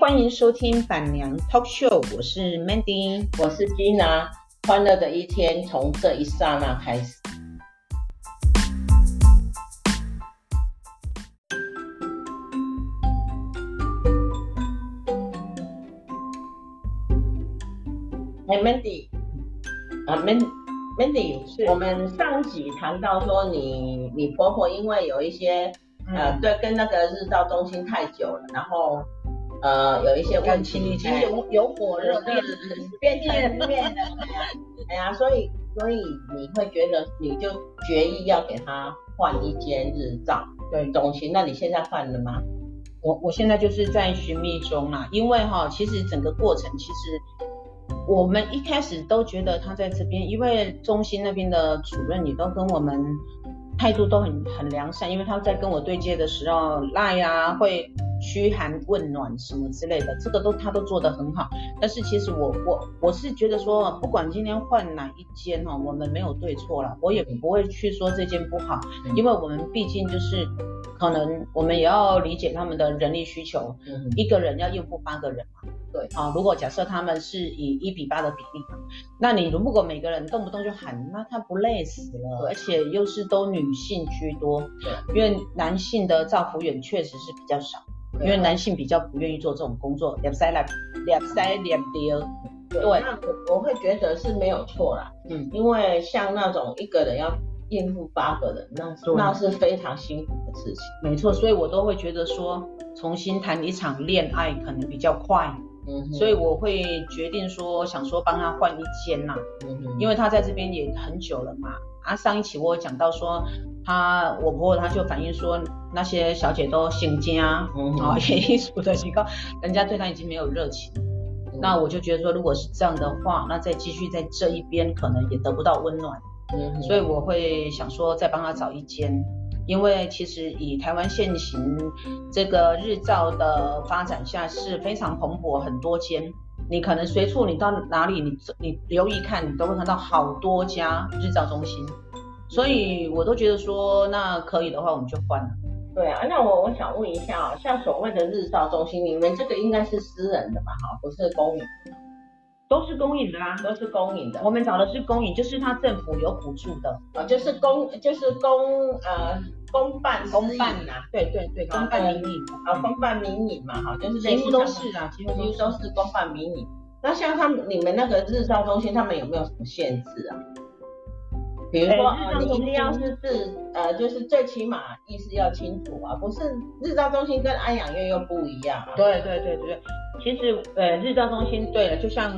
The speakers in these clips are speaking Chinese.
欢迎收听板娘 Talk Show，我是 Mandy，我是 Gina，欢乐的一天从这一刹那开始。哎、hey,，Mandy，啊、uh,，Man，Mandy，是我们上集谈到说你你婆婆因为有一些。呃，对，跟那个日照中心太久了，然后呃有一些问题，已经有有火热 变变变变了，哎呀，所以所以你会觉得你就决意要给他换一间日照对中心，那你现在换了吗？我我现在就是在寻觅中啊，因为哈，其实整个过程其实我们一开始都觉得他在这边，因为中心那边的主任也都跟我们。态度都很很良善，因为他在跟我对接的时候，赖啊会嘘寒问暖什么之类的，这个都他都做得很好。但是其实我我我是觉得说，不管今天换哪一间哈，我们没有对错了，我也不会去说这间不好，因为我们毕竟就是可能我们也要理解他们的人力需求，一个人要应付八个人嘛。对，啊，如果假设他们是以一比八的比例，那你如果每个人动不动就喊，那他不累死了？而且又是都女性居多，对，因为男性的照服员确实是比较少，因为男性比较不愿意做这种工作，两塞两两塞两丢。对，那我我会觉得是没有错啦，嗯，因为像那种一个人要应付八个人，那那是非常辛苦的事情。没错，所以我都会觉得说，重新谈一场恋爱可能比较快。嗯，所以我会决定说，想说帮他换一间呐，嗯哼，因为他在这边也很久了嘛。啊，上一期我有讲到说，他我婆婆她就反映说，那些小姐都姓家，嗯哼，啊，演艺组的机构，人家对他已经没有热情。嗯，那我就觉得说，如果是这样的话，那再继续在这一边可能也得不到温暖。嗯，所以我会想说，再帮他找一间。因为其实以台湾现行这个日照的发展下是非常蓬勃，很多间，你可能随处你到哪里，你你留意看，你都会看到好多家日照中心，所以我都觉得说，那可以的话，我们就换了。对啊，那我我想问一下啊，像所谓的日照中心，你们这个应该是私人的吧？哈，不是公营。都是公营的啦，都是公营的。我们找的是公营，就是他政府有补助的，啊，就是公，就是公，呃，公办，公办呐，对对对，公办民营，啊，公办民营嘛，哈，就是几乎都是啊，几乎都是公办民营。那像他们，你们那个日照中心，他们有没有什么限制啊？比如说，呃，你一定要是自，呃，就是最起码意识要清楚啊，不是日照中心跟安养院又不一样啊。对对对对，其实，呃，日照中心对了，就像。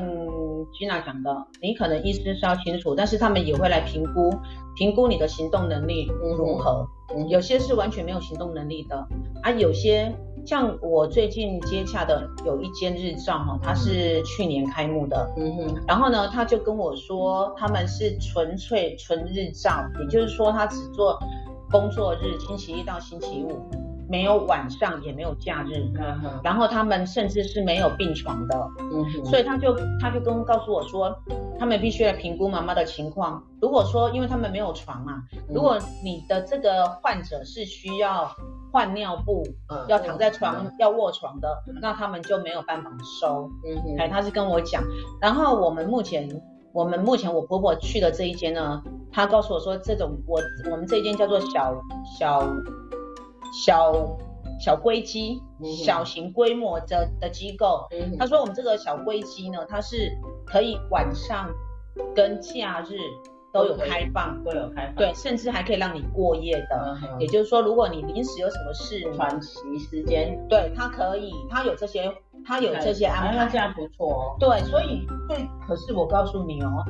Gina 讲的，你可能意识是要清楚，但是他们也会来评估，评估你的行动能力如何。嗯、有些是完全没有行动能力的，啊，有些像我最近接洽的有一间日照哈，它是去年开幕的，嗯哼，然后呢，他就跟我说他们是纯粹纯日照，也就是说他只做工作日，星期一到星期五。没有晚上，也没有假日，嗯哼，然后他们甚至是没有病床的，嗯哼，所以他就他就跟告诉我说，他们必须来评估妈妈的情况。如果说因为他们没有床嘛，如果你的这个患者是需要换尿布，嗯，要躺在床，嗯，要卧床的，那他们就没有办法收，嗯他是跟我讲。然后我们目前我们目前我婆婆去的这一间呢，她告诉我说，这种我我们这一间叫做小小。小小规机，小型规模的的机构，嗯、他说我们这个小规机呢，它是可以晚上跟假日都有开放，都有开放，对，甚至还可以让你过夜的。嗯、也就是说，如果你临时有什么事，喘息时间，对，他可以，他有这些，他有这些安排，那这样不错哦。对，所以对，可是我告诉你哦。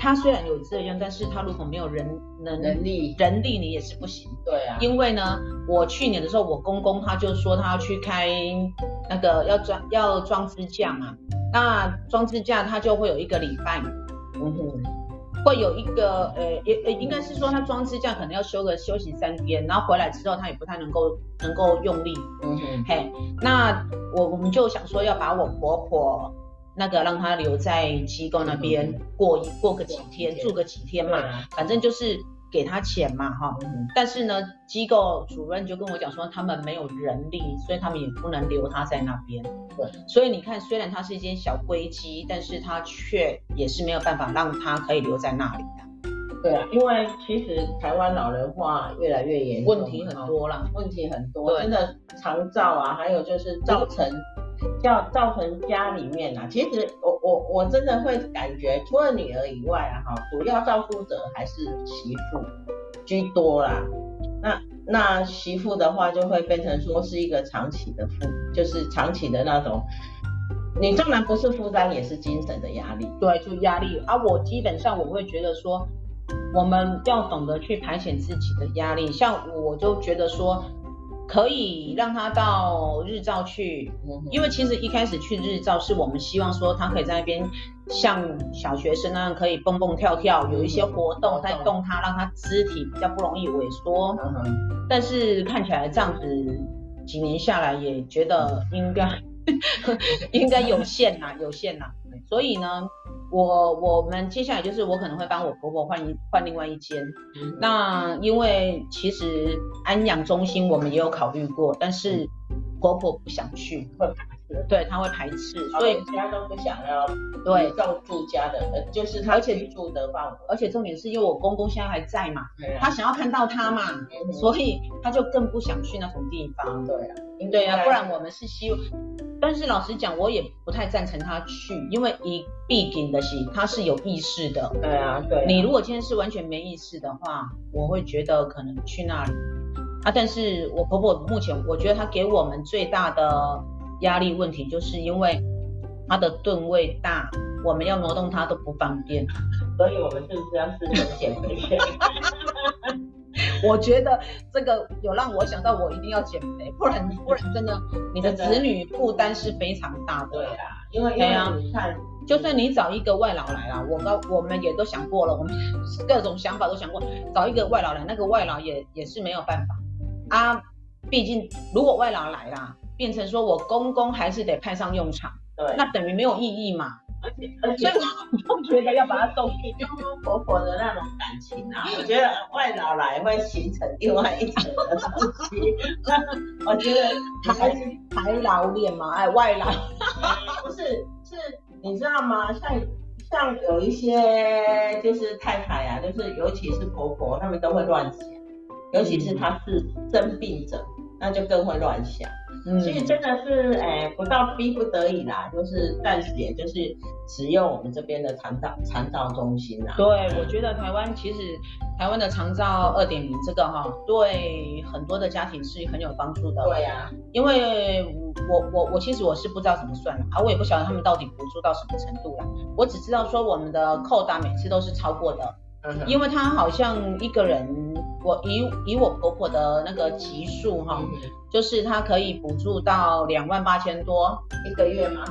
他虽然有这样，但是他如果没有人能能力，人力你也是不行。对啊。因为呢，我去年的时候，我公公他就说他要去开那个要装要装支架嘛，那装支架他就会有一个礼拜，嗯哼，会有一个呃也也应该是说他装支架可能要休个休息三天，然后回来之后他也不太能够能够用力，嗯哼，嘿，那我我们就想说要把我婆婆。那个让她留在机构那边过一过个几天，住个几天嘛，反正就是给他钱嘛，哈，但是呢，机构主任就跟我讲说，他们没有人力，所以他们也不能留他在那边。对，所以你看，虽然它是一间小龟机，但是他却也是没有办法让他可以留在那里的。对啊，因为其实台湾老人化越来越严重，问题很多啦，问题很多，真的长照啊，还有就是造成。要造成家里面啊，其实我我我真的会感觉，除了女儿以外啊，哈，主要照顾者还是媳妇居多啦。那那媳妇的话，就会变成说是一个长期的负，就是长期的那种，你纵然不是负担，也是精神的压力。对，就压力啊。我基本上我会觉得说，我们要懂得去排遣自己的压力。像我就觉得说。可以让他到日照去，因为其实一开始去日照是我们希望说他可以在那边像小学生那样可以蹦蹦跳跳，有一些活动在动他，让他肢体比较不容易萎缩。但是看起来这样子几年下来也觉得应该 应该有限呐，有限呐。所以呢，我我们接下来就是我可能会帮我婆婆换一换另外一间。嗯、那因为其实安养中心我们也有考虑过，但是婆婆不想去。对，他会排斥，所以家都不想要。对，照住家的，呃，就是他居住的范围。而且重点是因为我公公现在还在嘛，他想要看到他嘛，所以他就更不想去那种地方。对啊，对啊，不然我们是希望。但是老实讲，我也不太赞成他去，因为一毕竟的是他是有意识的。对啊，对。你如果今天是完全没意识的话，我会觉得可能去那里啊。但是我婆婆目前，我觉得她给我们最大的压力问题，就是因为它的吨位大，我们要挪动它都不方便。所以我们是不是要试着减肥？我觉得这个有让我想到，我一定要减肥，不然不然真的，你的子女负担是非常大的。对啊，因为因为你看，就算你找一个外劳来啦，我刚我们也都想过了，我们各种想法都想过，找一个外劳来，那个外劳也也是没有办法啊。毕竟如果外劳来啦，变成说我公公还是得派上用场，对，那等于没有意义嘛。而且而且，我不觉得要把他送去公公婆婆的那种感情啊，我觉得外老来会形成另外一层的东西。我觉得台台劳恋嘛，哎，外老 不是是，你知道吗？像像有一些就是太太啊，就是尤其是婆婆，他们都会乱想，尤其是她是生病者，那就更会乱想。嗯，所以真的是，哎、欸，不到逼不得已啦，就是暂时也就是使用我们这边的长照长照中心啦。对，我觉得台湾其实台湾的长照二点零这个哈，对很多的家庭是很有帮助的。对呀、啊，因为我我我其实我是不知道怎么算的，啊，我也不晓得他们到底补助到什么程度啦，我只知道说我们的扣打每次都是超过的，嗯，因为他好像一个人。我以以我婆婆的那个级数哈，就是她可以补助到两万八千多一个月吗？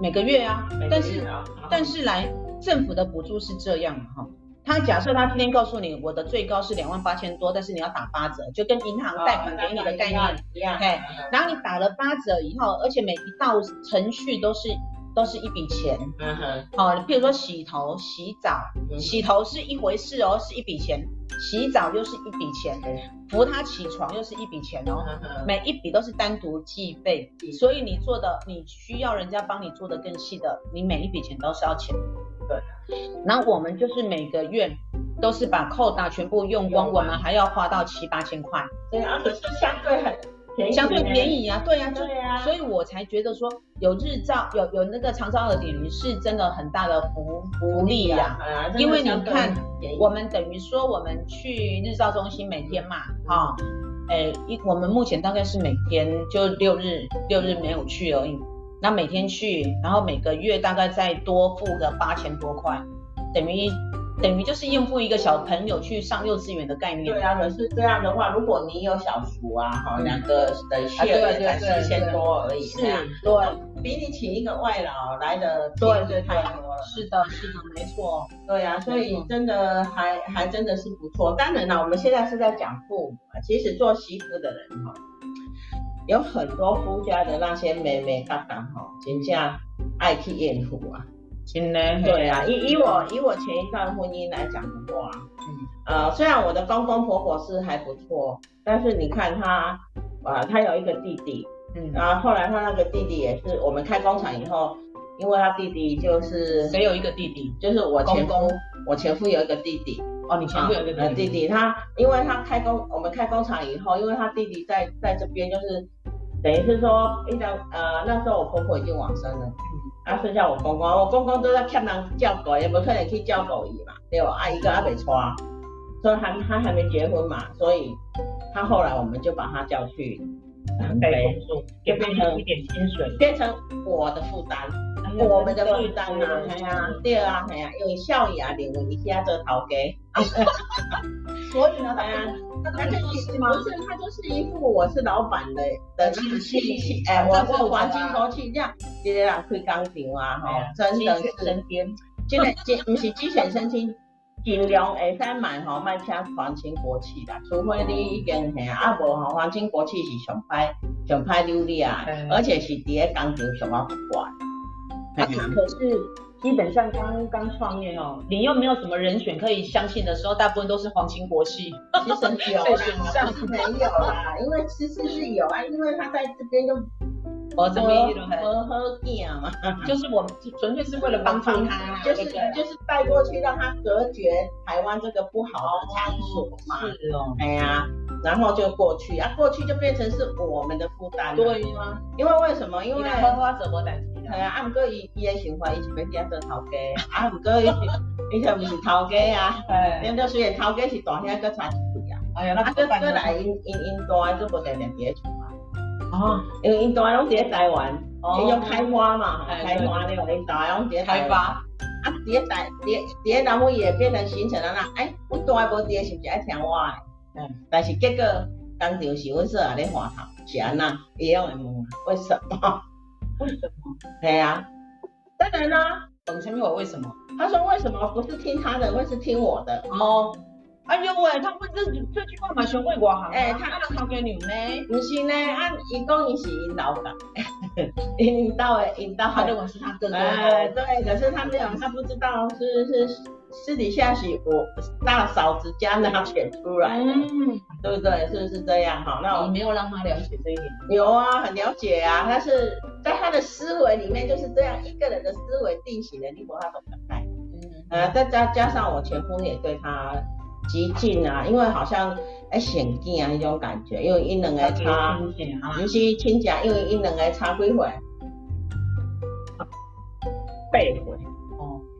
每个月啊，但是但是来政府的补助是这样哈，他假设他今天告诉你我的最高是两万八千多，但是你要打八折，就跟银行贷款给你的概念一样，嘿，然后你打了八折以后，而且每一道程序都是。都是一笔钱，嗯哼，好，你比如说洗头、洗澡，洗头是一回事哦，是一笔钱，洗澡又是一笔钱，扶他起床又是一笔钱哦，每一笔都是单独计费，所以你做的，你需要人家帮你做的更细的，你每一笔钱都是要钱，对，然后我们就是每个月都是把扣打全部用光，我们还要花到七八千块，对啊，可是相对很。相对便宜啊，对呀、啊，对呀、啊，所以我才觉得说有日照，有有那个长照二点零是真的很大的福福利呀、啊，因为你看，我们等于说我们去日照中心每天嘛，哈、嗯，哎、哦，一我们目前大概是每天就六日六日没有去而已，那每天去，然后每个月大概再多付个八千多块，等于。等于就是应付一个小朋友去上幼稚园的概念。对啊，可是这样的话，如果你有小叔啊，哈、嗯，两个的血费才四千多而已，是，对，比你请一个外劳来的对对太多了。是的，是的，没错。对啊，所以真的还还真的是不错。当然了，我们现在是在讲父母啊，其实做媳妇的人哈，有很多夫家的那些妹妹嘎嘎哈，真正爱去应付啊。真的，对啊，以以我以我前一段婚姻来讲的话，嗯，呃，虽然我的公公婆婆是还不错，但是你看他，啊，他有一个弟弟，嗯，然后后来他那个弟弟也是，我们开工厂以后，因为他弟弟就是谁有一个弟弟，就是我前夫，公公。我前夫有一个弟弟。哦，你前夫有一个弟弟，弟弟他，因为他开工，我们开工厂以后，因为他弟弟在在这边，就是等于是说，一张呃那时候我婆婆已经往生了，嗯，啊剩下我公公，我公公都在欠人照顾，也不可能去照顾伊嘛，对吧？啊一个还没娶，所以他他还没结婚嘛，所以他后来我们就把他叫去南非，就变成一点薪水，变成我的负担。我们的负担啊，系啊，对啊，系啊，因为少爷啊，认为你现在做头家，所以呢，哎呀，他就是不是他就是一副我是老板的的气气，哎，我是黄金国气这样，一个人开工厂啊，哈，真的是，真的真不是鸡犬升天，尽量会使买吼，卖请皇亲国戚啦，除非你已经吓啊，无吼皇亲国戚是上歹上歹流利啊，而且是伫咧工厂上啊不可是基本上刚刚创业哦，你又没有什么人选可以相信的时候，大部分都是皇亲国戚。其实有啦，没有啦，因为其实是有啊，因为他在这边就哦，这边都很好见嘛，就是我们纯粹是为了帮助他，就是就是带过去让他隔绝台湾这个不好的场所嘛。是哦，哎呀。然后就过去啊，过去就变成是我们的负担。对吗？因为为什么？因为花花怎么担心？对啊，啊不过伊伊的想法，伊是要变做头家，啊不过伊伊就毋是头家啊。哎。因为虽然头家是大兄，搁差一岁啊。哎呀，那搁搁来因因因大个搁无定定伫咧厝嘛。哦。因为因大拢伫个台湾，伊用开花嘛，开花了，因大拢伫咧开花。啊，伫咧台伫伫咧南非也变成形成了那，哎，我大个无伫咧是不是爱听我的？嗯，但是结果工厂是阮说啊，咧换头，是安那，伊拢会问，为什么？为什么？对呀，当然啦，等前面我为什么？他说为什么不是听他的，会是听我的？哦，哎呦喂，他问这这句话嘛，全会外行。哎，他那头家娘呢？不是呢，按伊讲伊是 因老板，引导的引导，他认为是他哥哥。哎，对，可是他没有，他不知道是是。私底下是我大嫂子家拿钱出来的，嗯，对不对？是不是这样？哈，那我没有让他了解这一点。有啊，很了解啊。但是在他的思维里面就是这样一个人的思维定型的，你说他懂得爱。嗯，呃，再加加上我前夫也对他极尽啊，因为好像哎显见啊那种感觉，因为因两个差，尤其亲戚，因为因两个差几回，八回。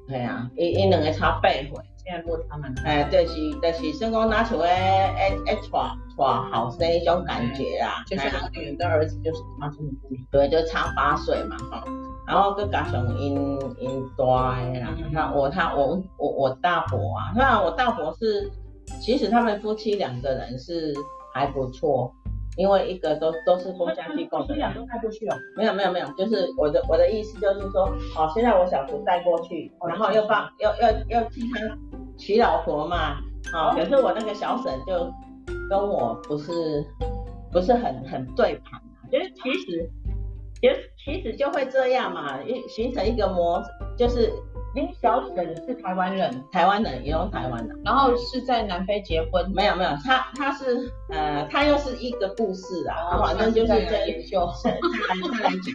对啊，因因两个差八岁，现在落差蛮大。哎，就是就是算讲拿像诶诶诶娶娶后生一种感觉啊，就是他女儿跟儿子就是差这么多，对，就差八岁嘛哈。然后佮加上因因大的啦，他我他我我我大伯啊，那我大伯是，其实他们夫妻两个人是还不错。因为一个都都是公家机构的，两个带过去哦。没有没有没有，就是我的我的意思就是说，哦，现在我小叔带过去，然后又帮又又又替他娶老婆嘛，啊，可是我那个小婶就跟我不是不是很很对盘，就是其实其实其实就会这样嘛，一形成一个模，就是。您小沈是台湾人，台湾人也有台湾的，然后是在南非结婚？没有没有，他他是呃，他又是一个故事啊，反正就是在研究，他来他来讲。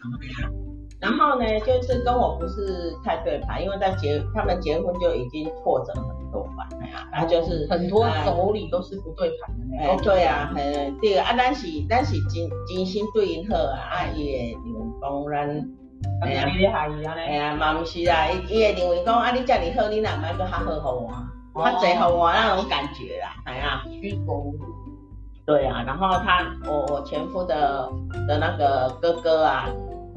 然后呢，就是跟我不是太对盘，因为在结他们结婚就已经挫折很多嘛，哎呀，他就是很多妯娌都是不对盘的那种。对啊，很对啊，但是但是真真心对因好啊，啊也当然。哎呀，哎呀，嘛不是啦，伊伊会认为讲啊，你这么好，你哪买个较好互我，较济互我那种感觉啦，哎呀，虚构。对啊，然后他，我我前夫的的那个哥哥啊，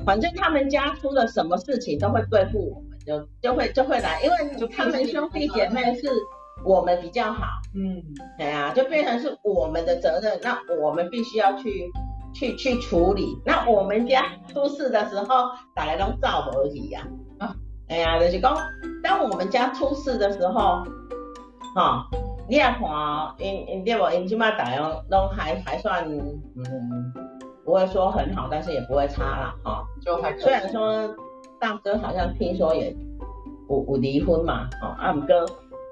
反正他们家出了什么事情都会对付我们，就就会就会来，因为他们兄弟姐妹是我们比较好，嗯，对啊，就变成是我们的责任，那我们必须要去。去去处理，那我们家出事的时候，大家都照而已呀。啊，哎呀，就是讲，当我们家出事的时候，哈、哦，你也看，因因对不？因起码大家都还还算，嗯，不会说很好，但是也不会差啦，哈、哦。就还虽然说大哥好像听说也有有离婚嘛，哦，啊，不过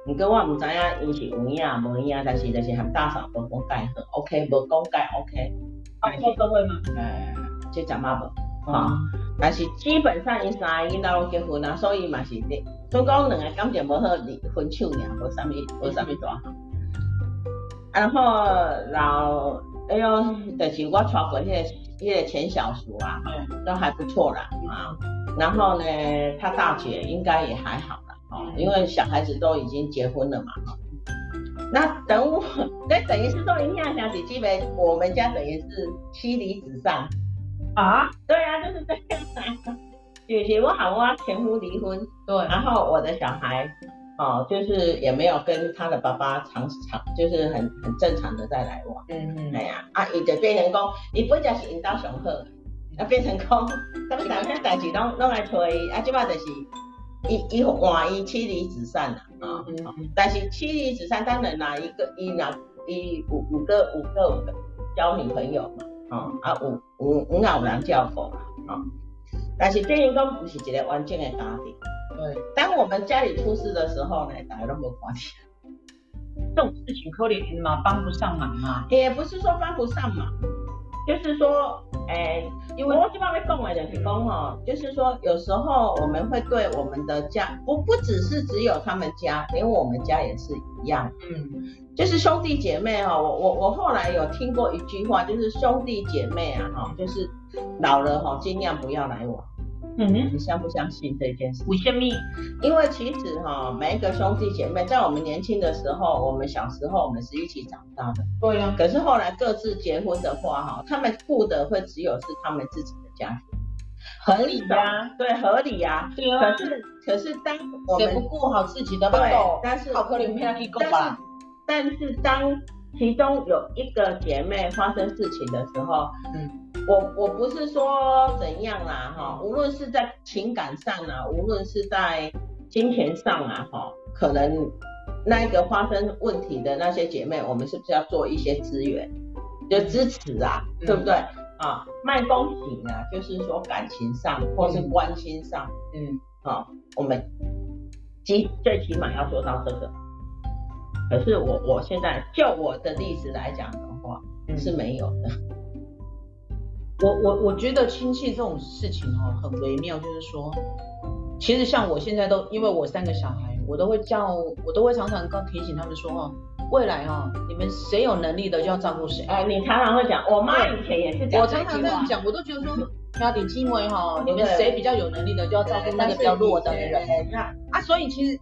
毋过我毋知影伊是有影无影，但是就是含大嫂无讲介好，OK，无讲介 OK。社会吗？呃，即阵嘛无，哈、嗯，但是基本上因三个囡仔拢结婚啊，所以嘛是的，所以讲两个感情无好离分手尔，无啥物无啥物大。然后老，哎哟，就是我娶过迄个迄个前小叔啊，嗯，都还不错啦，啊，然后呢，他大姐应该也还好啦，哦，因为小孩子都已经结婚了嘛，哈。那等我，那等于是说，影响小姐基本我们家等于是妻离子散啊？对啊，就是这样啊。姐姐我好啊前夫离婚，对，然后我的小孩。哦，就是也没有跟他的爸爸常常，就是很很正常的在来往。嗯嗯。哎呀，啊，伊就变成讲，伊本来是引导上好，啊变成讲，他们两个代志拢拢来推，啊，即摆就是，伊伊换伊妻离子散啦，啊、嗯嗯嗯，但是妻离子散当然啦，一个伊若伊五五个五个五个交女朋友嘛，啊啊五五五有人交过嘛，啊，但是变成讲不是一个完整的家庭。对，当我们家里出事的时候呢，大家都没关系。这种事情可怜嘛，帮不上忙嘛。也不是说帮不上忙，就是说，哎，因为我这边会讲的就是讲哈，就是说有时候我们会对我们的家，不不只是只有他们家，连我们家也是一样。嗯，就是兄弟姐妹哈，我我我后来有听过一句话，就是兄弟姐妹啊哈，就是老了哈，尽量不要来往。嗯，你相不相信这件事？为什么？因为其实哈，每一个兄弟姐妹，在我们年轻的时候，我们小时候，我们是一起长大的。对呀。可是后来各自结婚的话，哈，他们顾的会只有是他们自己的家庭，合理呀，对，合理呀。对啊。可是，可是当我们不顾好自己的，对，但是好可怜，没去顾吧。但是当其中有一个姐妹发生事情的时候，嗯。我我不是说怎样啦哈，无论是在情感上啊，无论是在金钱上啊哈，可能那一个发生问题的那些姐妹，我们是不是要做一些资源，就支持啊，嗯、对不对啊？卖公平啊，就是说感情上或是关心上，嗯，好，我们基最起码要做到这个。可是我我现在就我的例子来讲的话，是没有的。我我我觉得亲戚这种事情哦，很微妙，就是说，其实像我现在都，因为我三个小孩，我都会叫，我都会常常跟提醒他们说哦，未来哦，你们谁有能力的就要照顾谁。哎，你常常会讲，我妈以前也是讲，我常常这样讲，我都觉得说，家庭氛围哈，你们谁比较有能力的就要照顾那个比较弱的人。那啊，所以其实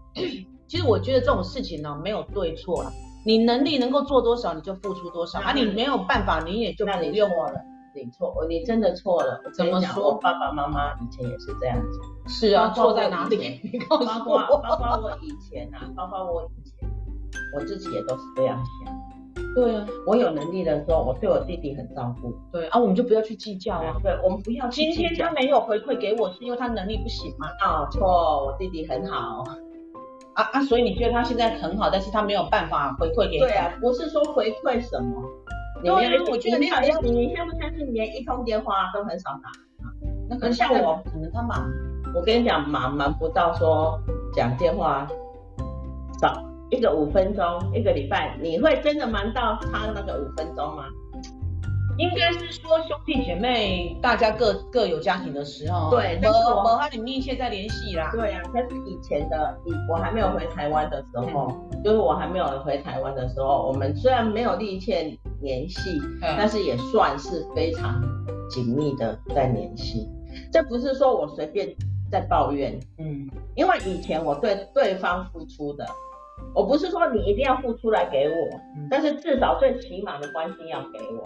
其实我觉得这种事情呢，没有对错啦，你能力能够做多少你就付出多少，啊，你没有办法你也就不用了。你错，你真的错了。怎么说？我爸爸妈妈以前也是这样子。是啊，错在哪里？你告诉我。包括包括我以前啊，包括我以前，我自己也都是这样想。对啊，我有能力的时候，我对我弟弟很照顾。对啊，我们就不要去计较啊。对，我们不要。今天他没有回馈给我，是因为他能力不行吗？啊，错，我弟弟很好。啊啊，所以你觉得他现在很好，但是他没有办法回馈给你。对啊，不是说回馈什么。对啊，我觉得你好像你你相不相信，连一通电话都很少打？那可能像我，可能他忙。我跟你讲，忙忙不到说讲电话少一个五分钟，一个礼拜，你会真的忙到他那个五分钟吗？应该是说兄弟姐妹大家各各有家庭的时候，对，但是我和他们密切在联系啦。对啊，但是以前的，以我还没有回台湾的时候，嗯，就是我还没有回台湾的时候，我们虽然没有密切联系，嗯，但是也算是非常紧密的在联系。这不是说我随便在抱怨，嗯，因为以前我对对方付出的，我不是说你一定要付出来给我，嗯，但是至少最起码的关心要给我。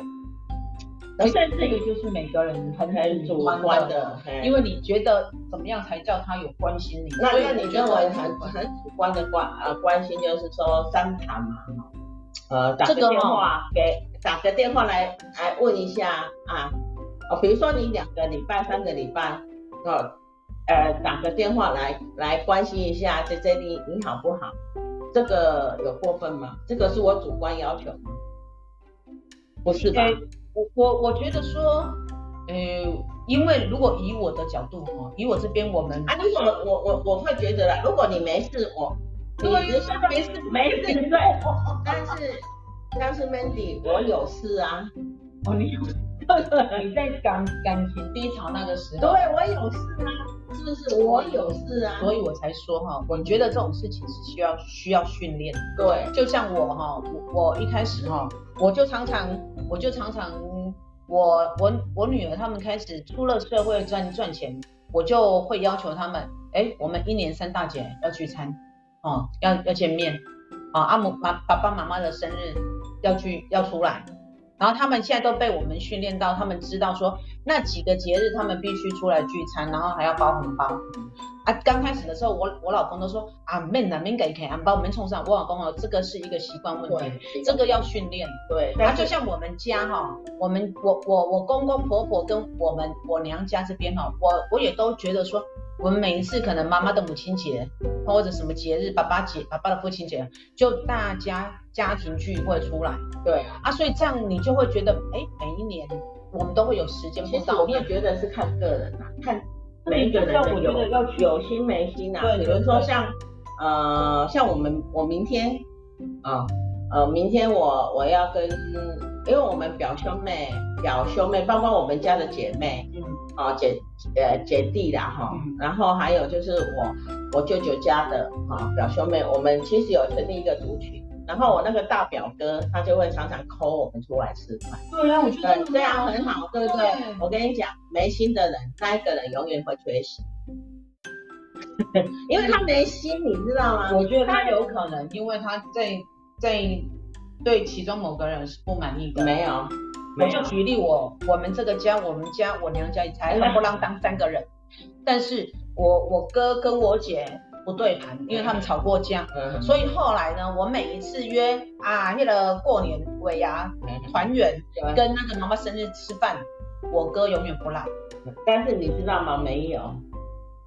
甚至于就是每个人很很主观的，因为你觉得怎么样才叫他有关心你？那那你觉得我很很主观的关呃关心就是说三谈嘛，呃打个电话给打个电话来来问一下啊，哦比如说你两个礼拜三个礼拜哦呃打个电话来来关心一下这这你你好不好？这个有过分吗？这个是我主观要求吗？不是吧？我我我觉得说，呃，因为如果以我的角度哈，以我这边我们啊，如果我我我会觉得啦，如果你没事，我对，没事没事没事，对。但是但是 Mandy，我有事啊。哦，你有事？你在感感情低潮那个时候。对，我有事啊，是不是？我有事啊，所以我才说哈，我觉得这种事情是需要需要训练。对，就像我哈，我我一开始哈，我就常常我就常常我我我女儿他们开始出了社会赚赚钱，我就会要求他们，哎，我们一年三大节要聚餐。哦，要要见面，啊，阿母妈爸爸妈妈的生日要去要出来，然后他们现在都被我们训练到，他们知道说那几个节日他们必须出来聚餐，然后还要包红包。啊，刚开始的时候我我老公都说啊，免啦免给给，把我们冲上。我老公哦，这个是一个习惯问题，这个要训练。对，然后，就像我们家哈，我们我我我公公婆婆跟我们我娘家这边哈，我我也都觉得说。我们每一次可能妈妈的母亲节或者什么节日，爸爸节、爸爸的父亲节，就大家家庭聚会出来。对啊，所以这样你就会觉得，哎，每一年我们都会有时间碰到。我也觉得是看个人啊，看每一个人的有有心没心啊。对，比如说像呃，像我们我明天啊呃，明天我我要跟，因为我们表兄妹表兄妹，包括我们家的姐妹。嗯啊姐呃姐弟啦哈，嗯、然后还有就是我我舅舅家的哈表兄妹，我们其实有成立一个族群，然后我那个大表哥他就会常常 call 我们出来吃饭。对啊，我觉得这样很好，对不对？对我跟你讲，没心的人那一个人永远会缺席，因为他没心，你知道吗？我觉得他有可能，因为他在在对其中某个人是不满意的。没有。我就举例我我们这个家，我们家我娘家才不让当三个人，但是我我哥跟我姐不对盘，因为他们吵过架，所以后来呢，我每一次约啊那个过年尾牙团圆跟那个妈妈生日吃饭，我哥永远不来。但是你知道吗？没有，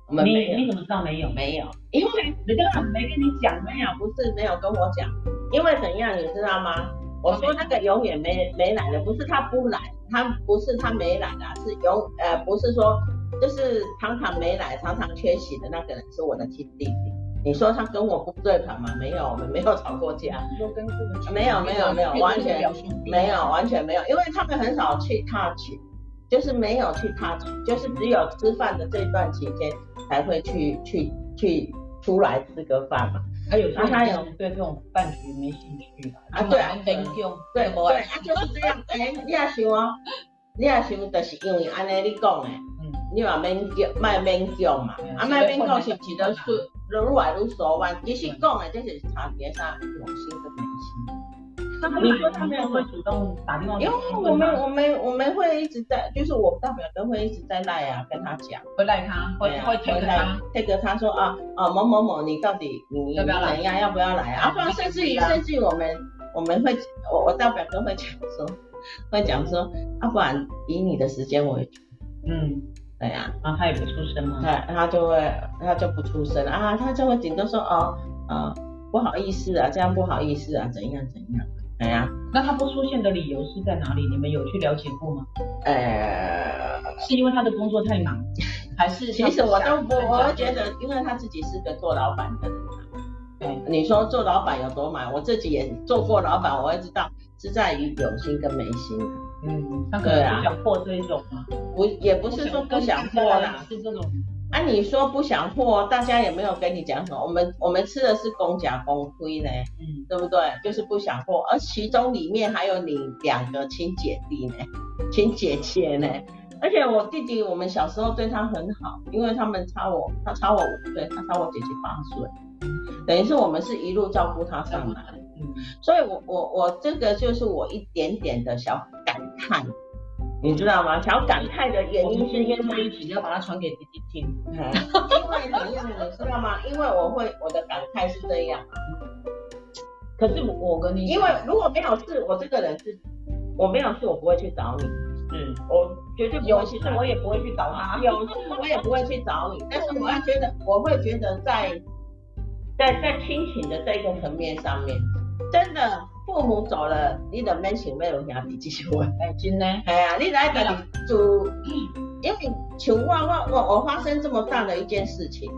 我们没有。你你怎么知道没有？没有，因为人家没跟你讲，没有，不是没有跟我讲，因为怎样，你知道吗？我说那个永远没没来的，不是他不来，他不是他没来的，是永呃不是说就是常常没来，常常缺席的那个人是我的亲弟弟。你说他跟我不对盘吗？没有，我们没有吵过架。没有没有没有，完全没有完全没有，因为他们很少去 touch，就是没有去 touch，就是只有吃饭的这段期间才会去去去出来吃个饭嘛。还有他他有对这种饭局没兴趣啊？对啊，对对，他，就是这样。哎，你也想哦，你也想，就是因为安尼你讲的，嗯，你话免叫，卖免叫嘛，啊，卖免叫是不是都是愈来愈熟嘛？其实讲的这是差别啥，用心跟没心。你说他们会主动打电话？因为我们我们我们会一直在，就是我大表哥会一直在赖啊，跟他讲，会赖他，会会推他，推个他说啊啊某某某，你到底你要不要来呀？要不要来啊？啊，甚至于甚至于我们我们会我我大表哥会讲说，会讲说啊，不然以你的时间为主，嗯，对呀，然后他也不出声嘛，对他就会他就不出声啊，他就会顶多说哦啊不好意思啊，这样不好意思啊，怎样怎样。哎呀，那他不出现的理由是在哪里？你们有去了解过吗？呃，是因为他的工作太忙，还是其实我都不，我觉得，因为他自己是个做老板的人。对，你说做老板有多忙？我自己也做过老板，我会知道是在于有心跟没心。嗯，他可能不想破这一种吗？不，也不是说不想破啦，是这种。啊，你说不想破，大家也没有跟你讲什么。我们我们吃的是公家公亏呢，嗯，对不对？就是不想破，而其中里面还有你两个亲姐弟呢，亲姐姐呢。而且我弟弟，我们小时候对他很好，因为他们差我，他差我五岁，他差我姐姐八岁，等于是我们是一路照顾他上来。嗯，所以我我我这个就是我一点点的小感叹。你知道吗？想要感慨的原因是因为一起要把它传给弟弟听。因为怎样？你知道吗？因为我会我的感慨是这样。可是我跟你，因为如果没有事，我这个人是，我没有事，我不会去找你。嗯，我绝对有事我也不会去找他。有事我也不会去找你。但是我要觉得，我会觉得在在在亲情的这个层面上面，真的。父母走了，你的免想要有兄弟继续活。哎，真的。系啊，你来家里因为像我我我我发生这么大的一件事情，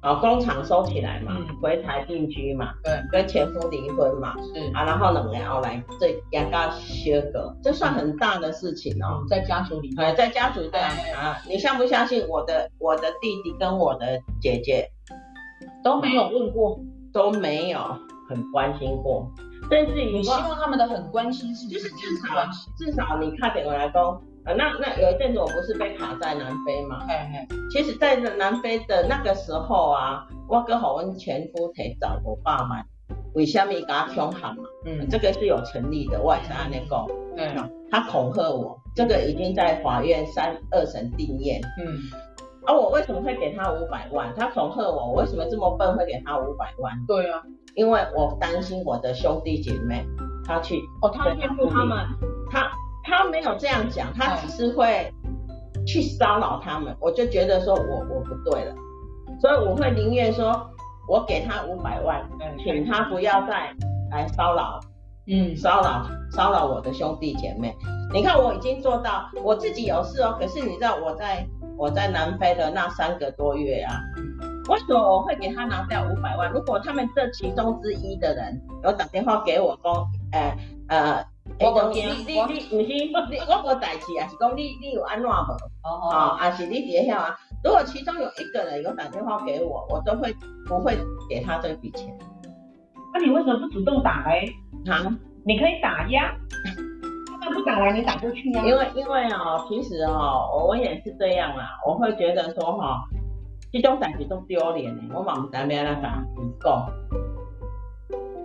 啊，工厂收起来嘛，回台定居嘛，对，跟前夫离婚嘛，是。啊，然后两个后来这两个切割，这算很大的事情哦，在家族里面，在家族对啊，你相不相信我的我的弟弟跟我的姐姐？都没有问过，都没有很关心过，甚至于希望他们的很关心是就是至少至少你看点回来说。啊，那那有一阵子我不是被卡在南非嘛？嘿嘿，其实，在南非的那个时候啊，我跟好温前夫提早我爸妈，为什么给他凶悍嘛？嗯，这个是有成立的，我也是按那个，嗯，他恐吓我，这个已经在法院三二审定谳，嗯，啊，我为什么会给他五百万？他恐吓我，我为什么这么笨会给他五百万？对啊，因为我担心我的兄弟姐妹，他去哦，他骗过他们，他。他没有这样讲，他只是会去骚扰他们，我就觉得说我我不对了，所以我会宁愿说，我给他五百万，请他不要再来骚扰，嗯，骚扰骚扰我的兄弟姐妹。你看我已经做到，我自己有事哦，可是你知道我在我在南非的那三个多月啊，为什么我会给他拿掉五百万？如果他们这其中之一的人有打电话给我说，呃呃。我讲你你你不是你我无代志啊，是讲你你有安怎无？哦哦，啊是你底下啊。如果其中有一个人有打电话给我，我都会不会给他这笔钱。那你为什么不主动打嘞？啊，你可以打呀。他不打来，你打过去呀。因为因为哦，其实哦，我也是这样啦。我会觉得说哈，这种代志都丢脸的，我嘛唔知咩啦讲，你讲，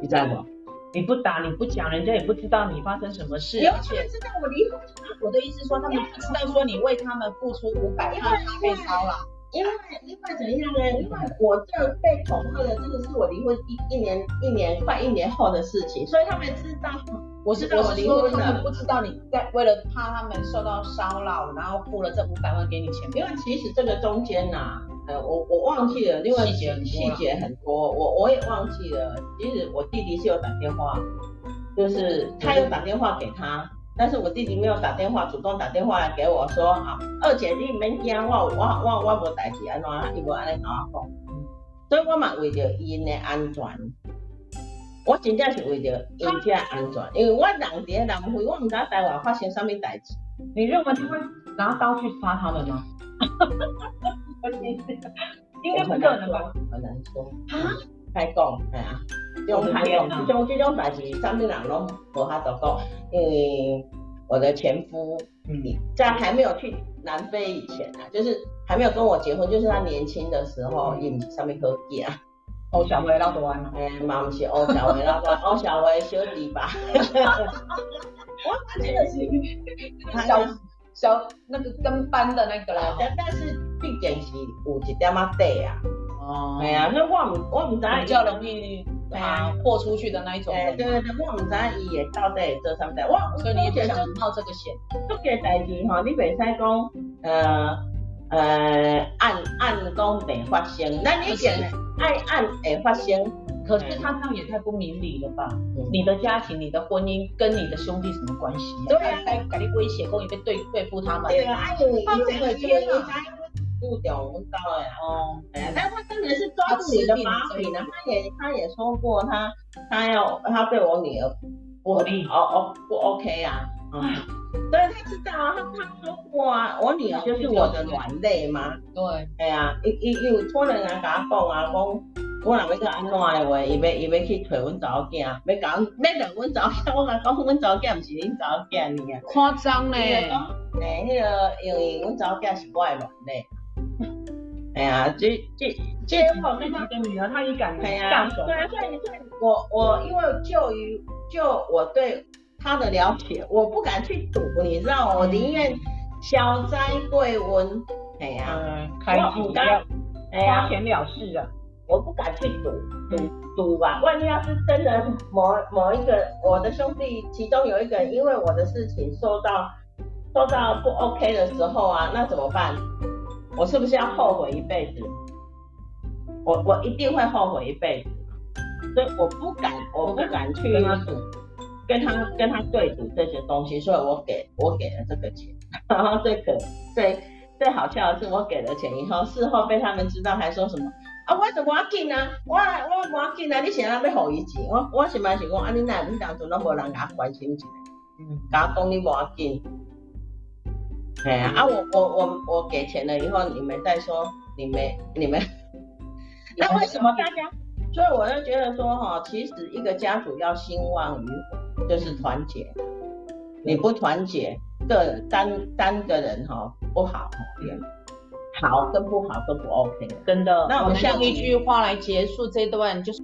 你知无？你不打，你不讲，人家也不知道你发生什么事。而且知道我离婚。我的意思说，他们不知道说你为他们付出五百万，被骚扰。因为因为怎样呢？因为我这被恐吓的，这个是我离婚一一年一年快一年后的事情，所以他们知道我是我离婚的。他们不知道你在为了怕他们受到骚扰，然后付了这五百万给你钱。因为其实这个中间呐、啊。呃，我我忘记了，因为细节细节很多，我我也忘记了。其实我弟弟是有打电话，就是他有打电话给他，但是我弟弟没有打电话，主动打电话来给我说啊，二姐你免惊，我我我我无代志安怎，伊无安尼跟我讲，所以我嘛为着因的安全，我真正是为着因家安全，因为我人伫南非，我唔知台湾发生什么代志。你认为他会拿刀去杀他们吗？应该不可能吧？很难说。啊？太讲，系啊。这种太讲，这种这种代志，啥物人拢无法度讲。因为我的前夫，嗯，在还没有去南非以前啊，就是还没有跟我结婚，就是他年轻的时候，伊毋是啥物好囝。欧小薇老大嘛？诶，嘛毋是欧小薇老大，欧 小薇小弟吧。我真的是小小那个跟班的那个啦。但是。毕竟是有一点仔底啊，哦，系啊，那我唔我唔知比较容易啊豁出去的那一种。哎，对对对，我唔知伊会到底做啥物代，我所以你也想冒这个险。这个代志吼，你袂使讲，呃呃，按按讲袂发生，那你讲按按会发生，可是他这样也太不明理了吧？你的家庭、你的婚姻跟你的兄弟什么关系？对啊，该给你威胁，故意被对对付他们。对啊，哎呦，你这个天啊！不屌我到哎哦，哎呀，但他真的是抓住你的把柄呢。他也他也说过他他要他对我女儿不利哦哦不 OK 啊，嗯，所以他知道啊，他他说过啊，我女儿就是我的软肋嘛。对，哎呀，伊伊伊有托人来跟他讲啊，讲我若要去安怎的话，伊要伊要去找阮查某囝，要讲要让阮查某囝，我讲阮查某囝毋是恁查某囝呢。夸张呢。哎，那个因为阮查某囝是我的软肋。哎呀，这这这我自己的女儿，她也敢下手。对啊，所以所以我我因为就于就我对她的了解，我不敢去赌，你知道，我宁愿消灾贵温。哎呀，开心要花钱了事啊，我不敢去赌赌赌吧，万一要是真的某某一个我的兄弟其中有一个人因为我的事情受到受到不 OK 的时候啊，那怎么办？我是不是要后悔一辈子？我我一定会后悔一辈子，所以我不敢，我不敢去跟他赌，跟他跟他对赌这些东西，所以我给我给了这个钱，然后最可最最好笑的是，我给了钱以后，事后被他们知道，还说什么啊，我就赶紧啊，我我赶紧啊，你现在要付伊钱，我我是嘛是讲，啊，你那你当初都无人甲关心一下，嗯，甲我讲你无要紧，哎呀，啊，我我我我给钱了以后，你们再说，你们你们，那为什么大家？所以我就觉得说哈，其实一个家族要兴旺与否，就是团结，你不团结，个单单个人哈不好，好跟不好都不 OK。真的，那我们用一句话来结束这段，就是。